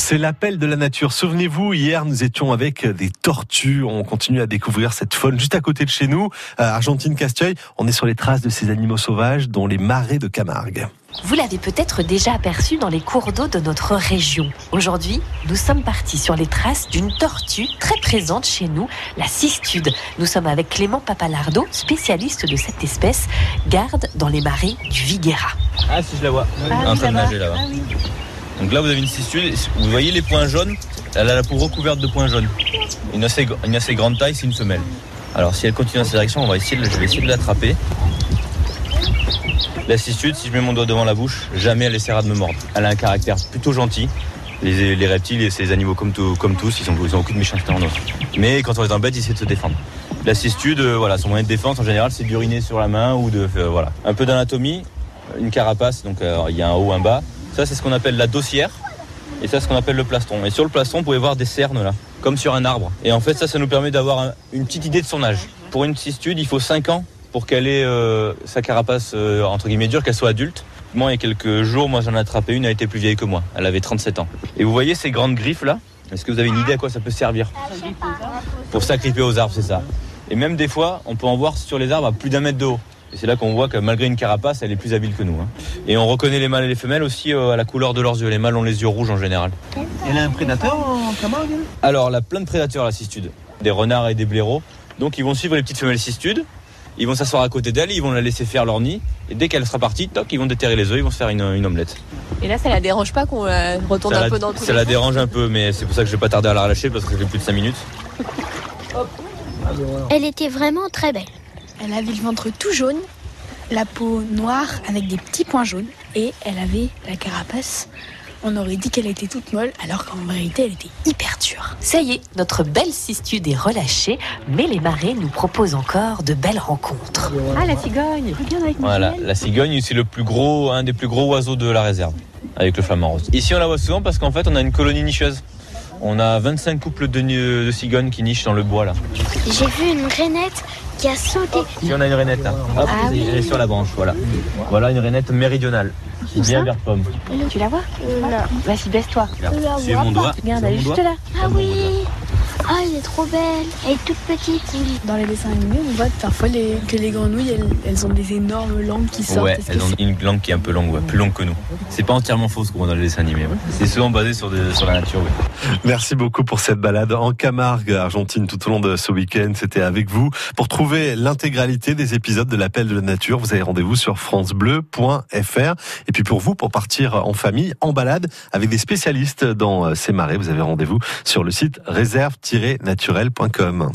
C'est l'appel de la nature. Souvenez-vous, hier, nous étions avec des tortues. On continue à découvrir cette faune juste à côté de chez nous, à Argentine-Casteuil. On est sur les traces de ces animaux sauvages, dont les marais de Camargue. Vous l'avez peut-être déjà aperçu dans les cours d'eau de notre région. Aujourd'hui, nous sommes partis sur les traces d'une tortue très présente chez nous, la cistude. Nous sommes avec Clément Papalardo, spécialiste de cette espèce, garde dans les marais du Viguera. Ah si je la vois, en train de nager là-bas. Donc là vous avez une cistude, vous voyez les points jaunes? Elle a la peau recouverte de points jaunes. Une assez, grande taille, c'est une femelle. Alors si elle continue dans cette direction, on va essayer je vais essayer de l'attraper. La cistude, si je mets mon doigt devant la bouche, jamais elle essaiera de me mordre. Elle a un caractère plutôt gentil. Les, les reptiles et ces animaux comme, tous, ils ont, ils ont aucune méchanceté en eux. Mais quand on les embête, ils essaient de se défendre. La cistude, euh, voilà, son moyen de défense en général, c'est d'uriner sur la main ou de, euh, voilà, un peu d'anatomie, une carapace, donc euh, il y a un haut, un bas. Ça, c'est ce qu'on appelle la dossière. Et ça, c'est ce qu'on appelle le plastron. Et sur le plastron, vous pouvez voir des cernes là, comme sur un arbre. Et en fait, ça, ça nous permet d'avoir un- une petite idée de son âge. Pour une cistude, il faut 5 ans pour qu'elle ait euh, sa carapace euh, entre guillemets dure, qu'elle soit adulte. Moi, il y a quelques jours, moi j'en ai attrapé une, elle était plus vieille que moi. Elle avait 37 ans. Et vous voyez ces grandes griffes là? Est-ce que vous avez une idée à quoi ça peut servir? Pour s'agripper aux arbres, c'est ça. Et même des fois, on peut en voir sur les arbres à plus d'un mètre de haut. Et c'est là qu'on voit que malgré une carapace, elle est plus habile que nous. hein. Et on reconnaît les mâles et les femelles aussi euh, à la couleur de leurs yeux. Les mâles ont les yeux rouges en général. Elle a un prédateur en Camargue elle? Alors, elle a plein de prédateurs, la cistude. Des renards et des blaireaux. Donc, ils vont suivre les petites femelles cistudes. Ils vont s'asseoir à côté d'elle, ils vont la laisser faire leur nid. Et dès qu'elle sera partie, toc, ils vont déterrer les œufs, ils vont se faire une, une omelette. Et là, ça la dérange pas qu'on euh, retourne ça un la, peu dans tous ça les la dérange un peu, mais c'est pour ça que je vais pas tarder à la relâcher parce que ça fait plus de 5 minutes. Elle était vraiment très belle. Elle avait le ventre tout jaune, la peau noire avec des petits points jaunes et elle avait la carapace. On aurait dit qu'elle était toute molle alors qu'en vérité elle était hyper dure. Ça y est, notre belle cistude est relâchée, mais les marais nous proposent encore de belles rencontres. Ah, la cigogne Regarde avec Voilà, la cigogne, c'est le plus gros, un des plus gros oiseaux de la réserve, avec le flamant rose. Ici, on la voit souvent parce qu'en fait, on a une colonie nicheuse. On a 25 couples de, de cigognes qui nichent dans le bois là. J'ai vu une rainette qui a sauté. Si on a une rainette là, hop, Ah oui. elle est sur la branche, voilà. Voilà une rainette méridionale, qui bien vert pomme. Tu la vois Vas-y, baisse-toi. Suivez mon doigt. Regarde, elle est juste là. Ah oui Ah, elle est trop belle. Elle est toute petite. Dans les dessins animés, on voit parfois les- que les grenouilles elles, elles ont des énormes langues qui sortent. Ouais, elles ont une langue qui est un peu longue, ouais, plus longue que nous. C'est pas entièrement faux ce qu'on voit dans les dessins animés. ouais. C'est souvent basé sur, sur la nature. ouais. Merci beaucoup pour cette balade en Camargue, Argentine, tout au long de ce week-end. C'était avec vous. Pour trouver l'intégralité des épisodes de l'appel de la nature, vous avez rendez-vous sur francebleu.fr. Et puis pour vous, pour partir en famille, en balade, avec des spécialistes dans euh, ces marais, vous avez rendez-vous sur le site réserve-naturel.com.